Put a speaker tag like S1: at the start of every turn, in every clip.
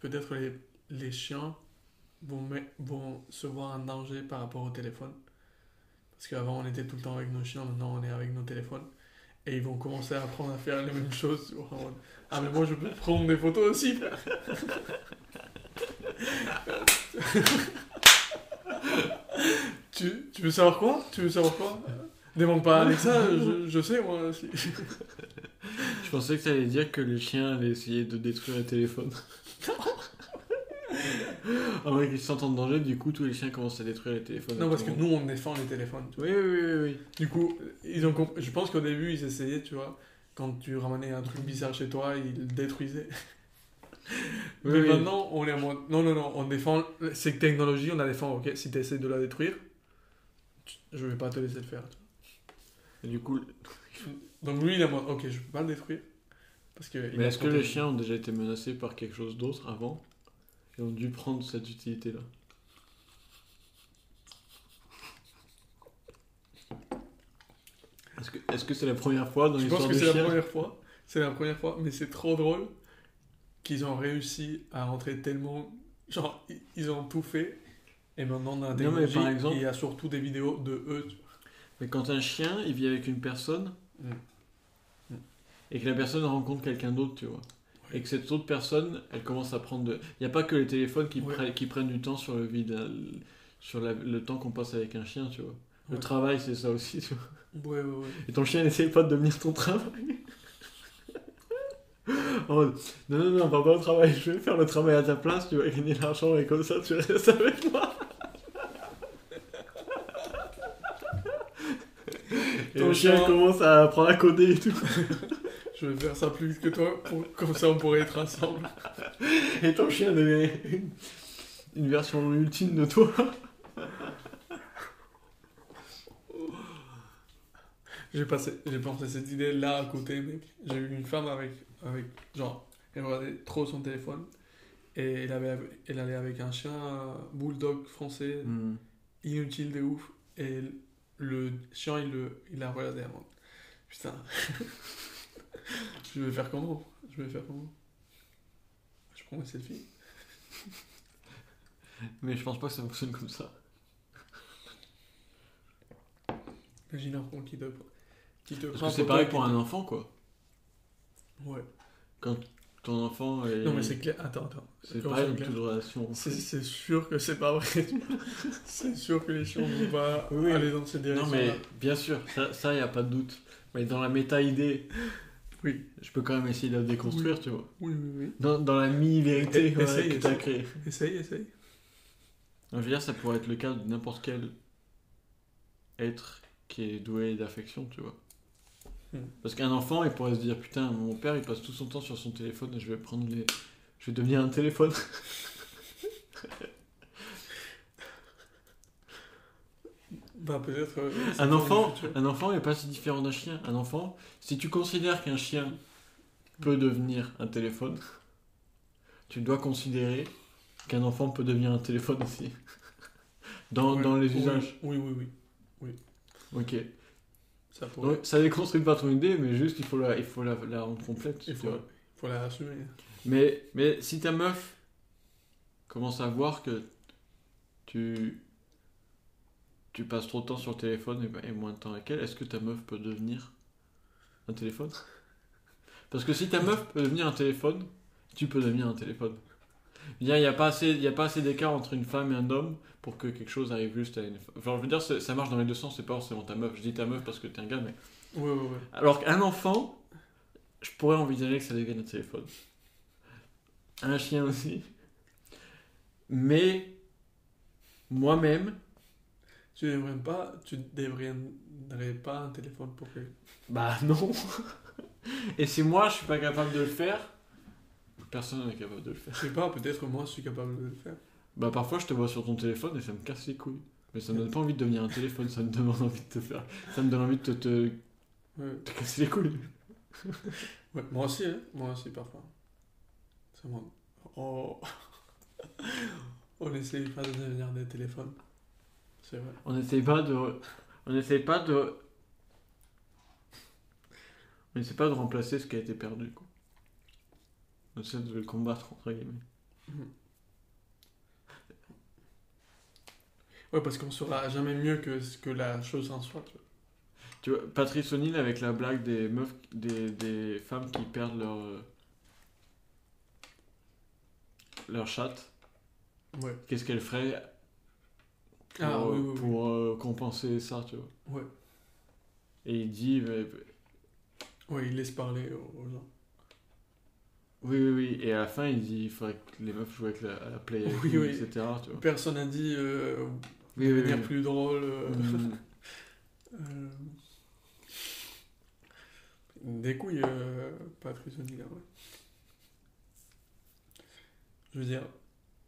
S1: peut-être les, les chiens vont, vont se voir un danger par rapport au téléphone. Parce qu'avant, on était tout le temps avec nos chiens, maintenant, on est avec nos téléphones. Et ils vont commencer à apprendre à faire les mêmes choses. en Ah, mais moi, je peux prendre des photos aussi. tu, tu veux savoir quoi? Tu veux savoir quoi? Demande pas à Alexa, je, je sais, moi. aussi.
S2: Je pensais que tu allais dire que les chiens allaient essayer de détruire les téléphones. En vrai, qu'ils se sentent en danger, du coup, tous les chiens commencent à détruire les téléphones.
S1: Non, parce que
S2: le
S1: nous, on défend les téléphones. tu vois.
S2: Oui, oui, oui, oui.
S1: Du coup, ils ont comp- je pense qu'au début, ils essayaient, tu vois, quand tu ramenais un truc bizarre chez toi, ils le détruisaient.
S2: Oui,
S1: Mais
S2: oui.
S1: maintenant, on est en mode, non, non, non, on défend ces technologies, on la défend, ok Si tu essaies de la détruire, tu- je vais pas te laisser le faire. tu
S2: Et du coup,
S1: vois. Donc lui, il est en mode, ok, je peux pas le détruire. Parce que il
S2: mais est-ce que les chiens ont déjà été menacés par quelque chose d'autre avant et ont dû prendre cette utilité-là? Est-ce que est-ce que c'est la première fois dans
S1: Je pense
S2: l'histoire
S1: que
S2: des
S1: c'est la première fois. C'est la première fois, mais c'est trop drôle qu'ils ont réussi à rentrer tellement. Genre, ils ont tout fait. Et maintenant, on a des
S2: Non, mais par exemple-
S1: il y a surtout des vidéos de eux.
S2: Mais quand un chien, il vit avec une personne.
S1: Mm.
S2: Et que la personne rencontre quelqu'un d'autre, tu vois. Et que cette autre personne, elle commence à prendre de... Il n'y a pas que les téléphones qui, qui prennent du temps sur le vide, hein, sur la- le temps qu'on passe avec un chien, tu vois. Le
S1: Ouais.
S2: travail, c'est ça aussi, tu vois.
S1: Ouais, ouais, ouais.
S2: Et ton chien n'essaye pas de devenir ton travail. En mode, non, non, non, papa au travail, je vais faire le travail à ta place, tu vas gagner de l'argent et comme ça tu restes avec moi. Et
S1: Ton
S2: chien- commence à apprendre à coder et tout.
S1: Je vais faire ça plus vite que toi, pour- comme ça on pourrait être ensemble.
S2: Et ton chien devient une, une version ultime de toi.
S1: J'ai passé, j'ai pensé cette idée là à côté, mec. J'ai eu une femme avec, avec, genre, elle regardait trop son téléphone et elle avait, elle allait avec un chien euh, bulldog français
S2: Hmm.
S1: inutile de ouf et le chien il le, il a regardé avant. Putain, je vais faire comment Je vais faire comment Je prends mes selfies.
S2: Mais je pense pas que ça fonctionne comme ça.
S1: Imagine un enfant qui te, qui te
S2: Parce
S1: prend
S2: que c'est pareil pour un enfant, quoi.
S1: Ouais.
S2: Ton enfant est.
S1: Non mais c'est clair. Attends, attends.
S2: C'est
S1: Comment
S2: pareil
S1: c'est clair
S2: toute relation.
S1: C'est c'est sûr que c'est pas vrai. c'est sûr que les chiens vont pas
S2: Oui,
S1: aller dans cette
S2: Non
S1: direction.
S2: mais bien sûr, ça, ça y a pas de doute. Mais dans la méta-idée,
S1: Oui.
S2: je peux quand même essayer de la déconstruire, tu vois.
S1: Oui, oui, oui.
S2: Dans, dans la mi-vérité
S1: Et-
S2: voilà,
S1: essaye,
S2: que t'as
S1: essaye.
S2: créée.
S1: Essaye, essaye.
S2: Je veux dire, ça pourrait être le cas de n'importe quel être qui est doué d'affection, tu vois.
S1: Hmm.
S2: Parce qu'un enfant, il pourrait se dire Putain, mon père, il passe tout son temps sur son téléphone et je vais prendre les. Je vais devenir un téléphone.
S1: Bah peut-être. euh,
S2: Un enfant, un enfant n'est pas si différent d'un chien. Un enfant, si tu considères qu'un chien peut devenir un téléphone, tu dois considérer qu'un enfant peut devenir un téléphone aussi. Dans,
S1: Ouais.
S2: dans les
S1: Oui,
S2: usages.
S1: Oui, oui, oui.
S2: Ok.
S1: Ça pourrait.
S2: Donc, ça déconstruit pas ton idée, mais juste il faut la, il faut la, la rendre complète.
S1: Il faut, il faut la assumer.
S2: Mais, mais si ta meuf commence à voir que tu, tu passes trop de temps sur le téléphone et, et moins de temps avec elle, est-ce que ta meuf peut devenir un téléphone? Parce que si ta meuf peut devenir un téléphone, tu peux devenir un téléphone. Il n'y a, il y a pas assez, assez d'écart entre une femme et un homme pour que quelque chose arrive juste à une femme. Enfin, je veux dire, ça marche dans les deux sens, c'est pas forcément ta meuf. Je dis ta meuf parce que t'es un gars, mais.
S1: Ouais, ouais, ouais.
S2: Alors qu'un enfant, je pourrais envisager que ça devienne un téléphone. Un chien aussi. Mais moi-même,
S1: Tu devrais pas, tu deviendrais pas un téléphone pour que.
S2: bah non. Et si moi je suis pas capable de le faire, personne n'est capable de le faire.
S1: Je sais pas, peut-être moi je suis capable de le faire.
S2: Bah parfois je te vois sur ton téléphone et ça me casse les couilles. Mais ça me donne pas envie de devenir un téléphone, ça me donne envie de te faire. Ça me donne envie de te, te,
S1: Ouais.
S2: te casser les couilles.
S1: Ouais, moi aussi, hein. Moi aussi parfois. C'est moi. Oh. On essaye pas de devenir des téléphones. Vrai.
S2: On n'essaye pas de. On n'essaye pas de. On n'essaie pas de remplacer ce qui a été perdu. Quoi. On essaie de le combattre, entre guillemets.
S1: Ouais, parce qu'on saura jamais mieux que, que la chose en soi. Tu vois.
S2: Tu vois, Patrice O'Neill avec la blague des meufs, des, des femmes qui perdent leur. euh, leur chatte.
S1: Ouais.
S2: Qu'est-ce qu'elle ferait pour,
S1: Ah, oui,
S2: euh,
S1: oui,
S2: pour euh, compenser ça, tu vois
S1: Ouais.
S2: Et il dit. mais-
S1: Ouais, il laisse parler aux, gens.
S2: oui, oui, oui. Et à la fin, il dit il faudrait que les meufs jouent avec la, à la play, avec
S1: Oui,
S2: lui, etc. Tu vois.
S1: Personne n'a dit euh,
S2: Oui,
S1: plus drôle. euh, Des couilles, Patrice O'Neill, ouais. Je veux dire,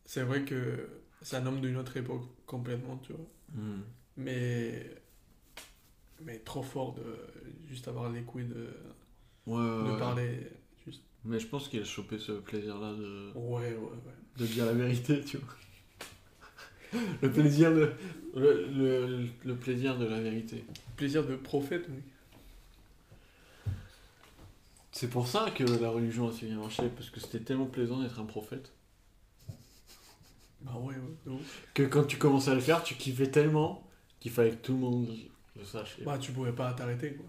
S1: c'est vrai que c'est un homme d'une autre époque complètement, tu vois.
S2: Mm.
S1: Mais, mais trop fort de juste avoir les couilles de,
S2: Ouais, ouais,
S1: de
S2: ouais.
S1: parler. Juste.
S2: Mais je pense qu'il a chopé ce plaisir-là de,
S1: Ouais, ouais, ouais.
S2: de dire la vérité, tu vois. Le plaisir de, le, le, le plaisir de la vérité.
S1: Plaisir de prophète, oui.
S2: C'est pour ça que la religion a si bien marché, parce que c'était tellement plaisant d'être un prophète.
S1: Bah ouais, ouais.
S2: Que quand tu commençais à le faire, tu kiffais tellement qu'il fallait que tout le monde le sache.
S1: Bah tu pouvais pas t'arrêter, quoi.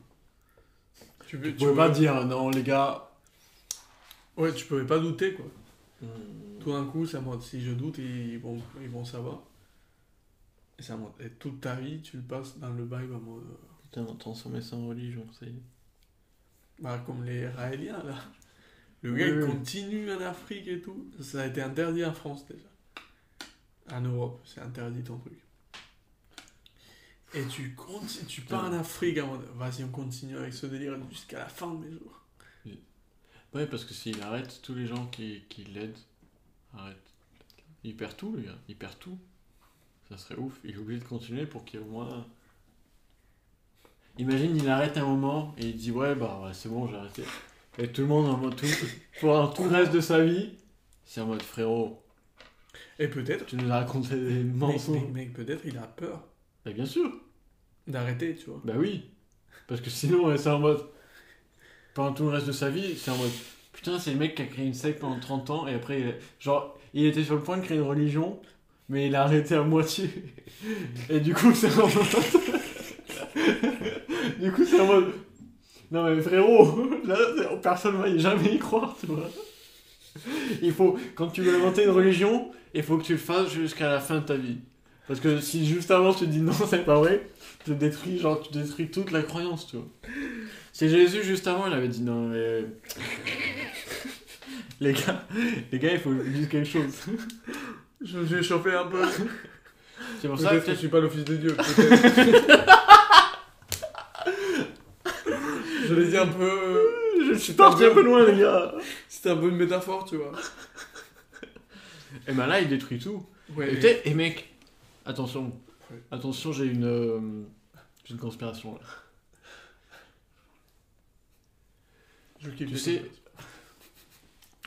S1: Tu,
S2: tu pouvais pas dire non, les gars.
S1: Ouais, tu pouvais pas douter, quoi.
S2: hmm,
S1: Tout d'un coup, en mode, si je doute, ils vont, ils vont savoir. Et toute ta vie, tu le passes dans le bail en mode, euh,
S2: Putain, transformé ça en religion, ça y est.
S1: bah, comme les Raéliens, là. Le
S2: Oui,
S1: gars, il continue en Afrique et tout. Ça a été interdit en France, déjà. En Europe, c'est interdit ton truc. Et tu, continues, tu pars en Afrique en mode, vas-y, on continue avec ce délire jusqu'à la fin de mes jours.
S2: Ouais, parce que s'il arrête, tous les gens qui, qui l'aident arrêtent. Il perd tout, le gars. Il perd tout. Ça serait ouf. Il est obligé de continuer pour qu'il y ait au moins. Imagine, il arrête un moment et il dit Ouais, bah ouais, c'est bon, j'ai arrêté. Et tout le monde en mode tout, pour tout le reste de sa vie, c'est en mode frérot,
S1: Et peut-être,
S2: tu nous as raconté des
S1: mais,
S2: mensonges.
S1: mais- mais peut-être il a peur
S2: Bah, bien sûr.
S1: d'arrêter, tu vois.
S2: Bah oui. Parce que sinon, c'est en mode. Pendant tout le reste de sa vie, c'est en mode. Putain, c'est le mec qui a créé une secte pendant 30 ans et après, genre, il était sur le point de créer une religion, mais il a arrêté à moitié. Et du coup, c'est en mode. du coup, c'est en mode. Non, mais frérot, là, personne va y jamais y croire, tu vois. Il faut, quand tu veux inventer une religion, il faut que tu le fasses jusqu'à la fin de ta vie. Parce que si juste avant tu dis non, c'est pas vrai, tu détruis, genre, tu détruis toute la croyance, tu vois. C'est Jésus juste avant, il avait dit non, mais. les gars, les gars, il faut dire quelque chose.
S1: Je vais chauffer un peu.
S2: C'est pour ça
S1: Peut-être
S2: que
S1: je suis pas le fils de Dieu. peut-être. je l'ai dit un peu. euh,
S2: je suis parti un peu loin, les gars.
S1: C'était un peu une métaphore, tu vois.
S2: Et ben là, il détruit tout.
S1: Ouais.
S2: Et, mec, attention,
S1: Ouais.
S2: attention, j'ai une, euh, j'ai une conspiration là.
S1: Je
S2: Tu sais-.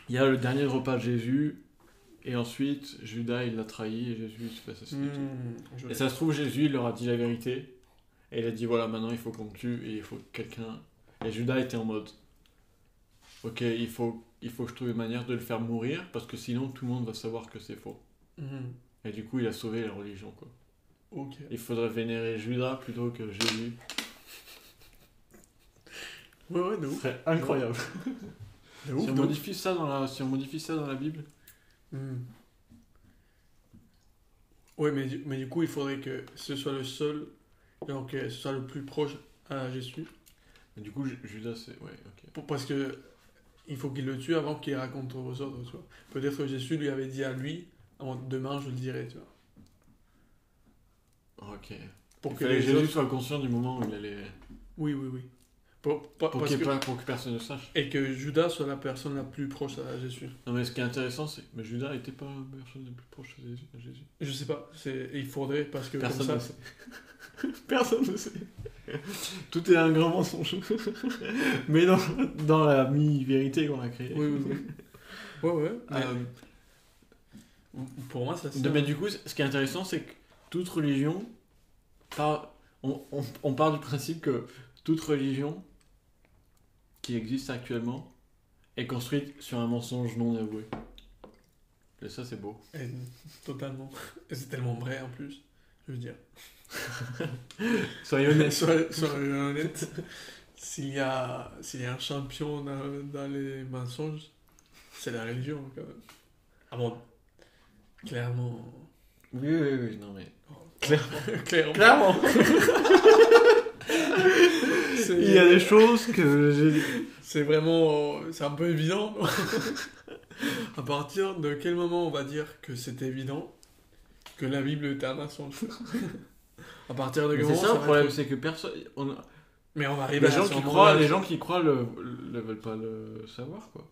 S2: Il y a le dernier repas de Jésus, et ensuite Judas il l'a trahi et Jésus se fait assassiner.
S1: Hmm,
S2: Et
S1: l'ai.
S2: ça se trouve, Jésus il leur a dit la vérité, et il a dit voilà, maintenant il faut qu'on me tue, et il faut que quelqu'un. Et Judas était en mode ok, il faut, il faut que je trouve une manière de le faire mourir, parce que sinon tout le monde va savoir que c'est faux.
S1: Hmm,
S2: Et du coup, il a sauvé la religion quoi.
S1: Ok.
S2: Il faudrait vénérer Judas plutôt que Jésus.
S1: Ouais, ouais, de ouf.
S2: serait incroyable.
S1: De ouf,
S2: si, on
S1: de ouf.
S2: modifie ça dans la, si on modifie ça dans la Bible,
S1: Hmm. Ouais, mais, du- mais du coup, il faudrait que ce soit le seul, donc que ce soit le plus proche à Jésus.
S2: Du coup, Ju- Judas c'est. Ouais, ok.
S1: Pour- Parce que il faut qu'il le tue avant qu'il raconte aux autres, tu vois. Peut-être que Jésus lui avait dit à lui, demain je le dirai, tu vois.
S2: Ok.
S1: Pour
S2: il
S1: que les
S2: Jésus
S1: autres...
S2: soit conscient du moment où il allait.
S1: Oui, oui, oui. Pour, que-
S2: pas- pour que personne ne sache.
S1: Et que Judas soit la personne la plus proche à Jésus.
S2: Non, mais ce qui est intéressant, c'est que Judas n'était pas la personne la plus proche à Jésus.
S1: Je sais pas, il faudrait parce que
S2: Personne
S1: comme
S2: ne sait. Personne ne sait. Tout est un grand mensonge. mais dans, dans la mi-vérité qu'on a créée.
S1: Oui, oui, oui. Ouais, ouais.
S2: Euh,
S1: pour moi, ça
S2: mais du coup, ce qui est intéressant, c'est que toute religion, on, on, on part du principe que toute religion qui existe actuellement est construite sur un mensonge non avoué. Et ça, c'est beau.
S1: Et totalement. Et c'est tellement vrai en plus. Je veux dire.
S2: Soyez honnête.
S1: Soyez, soyez honnête. S'il y, a, s'il y a un champion dans, dans les mensonges, c'est la religion quand même. Ah bon, clairement.
S2: Oui, oui, oui, non mais.
S1: Clairement. clairement.
S2: Clairement Il y a des choses que j'ai.
S1: C'est vraiment. C'est un peu évident. à partir de quel moment on va dire que c'est évident? Que la Bible est un mensonge À partir de
S2: C'est ça le problème, c'est que personne. on
S1: Mais on va arriver
S2: Les
S1: à
S2: gens, qui croient, les gens qui croient le, le veulent pas le savoir, quoi.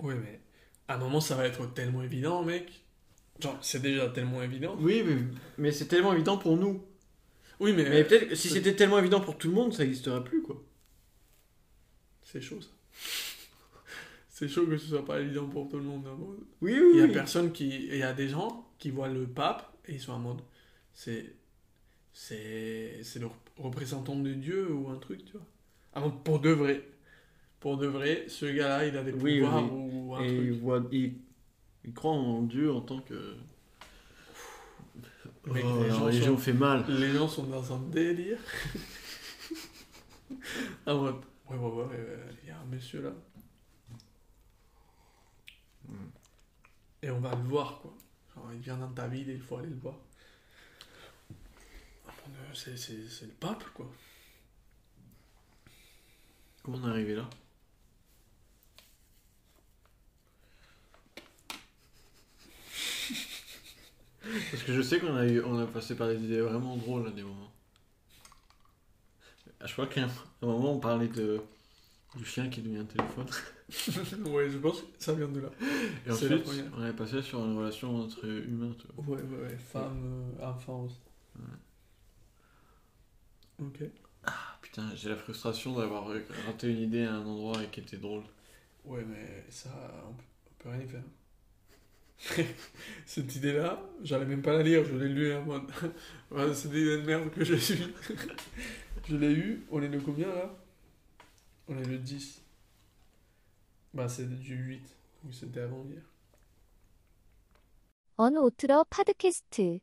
S1: Oui, mais à un moment, ça va être tellement évident, mec. Genre, c'est déjà tellement évident.
S2: Oui, mais, mais c'est tellement évident pour nous.
S1: Oui, mais,
S2: Mais peut-être que si c'était tellement évident pour tout le monde, ça n'existerait plus, quoi.
S1: c'est chaud, ça. c'est chaud que ce soit pas évident pour tout le monde.
S2: Oui, oui,
S1: Il y a
S2: oui.
S1: personne qui... Il y a des gens qui voient le pape et ils sont en mode... C'est... C'est... C'est le représentant de Dieu ou un truc, tu vois. Ah bon, pour de vrai. Pour de vrai, ce gars-là, il a des
S2: Oui,
S1: pouvoirs
S2: oui.
S1: ou un
S2: Et
S1: truc.
S2: il, voit, il, il croit en Dieu en tant que.
S1: Mec,
S2: oh,
S1: les gens
S2: religion
S1: sont-
S2: fait mal.
S1: Les gens sont dans un délire. mode, ouais, ouais, ouais, ouais, ouais, il y a un monsieur là.
S2: Mm.
S1: Et on va le voir, quoi. Il vient dans ta ville et il faut aller le voir. Ah, C'est, le pape, quoi.
S2: Comment on est arrivé là? Parce que je sais qu'on a, a passé par des idées vraiment drôles à des moments. Je crois qu'à un un moment on parlait de, du chien qui devient un téléphone.
S1: ouais, je pense que ça vient de là.
S2: Et ensuite on est passé sur une relation entre humains. tu vois.
S1: Ouais, ouais, ouais. Femme, euh, enfant aussi. Ok.
S2: Ah, putain, j'ai la frustration d'avoir raté une idée à un endroit et qui était drôle.
S1: Ouais, mais ça, on peut, on peut rien y faire. Cette idée-là, j'allais même pas la lire, je l'ai lue en mode. Ouais, c'est des idées de merde que je suis. je l'ai eu, on est le combien là? On est le 10. Bah, c'est du 8, donc c'était avant hier.
S3: 언오트러 팟캐스트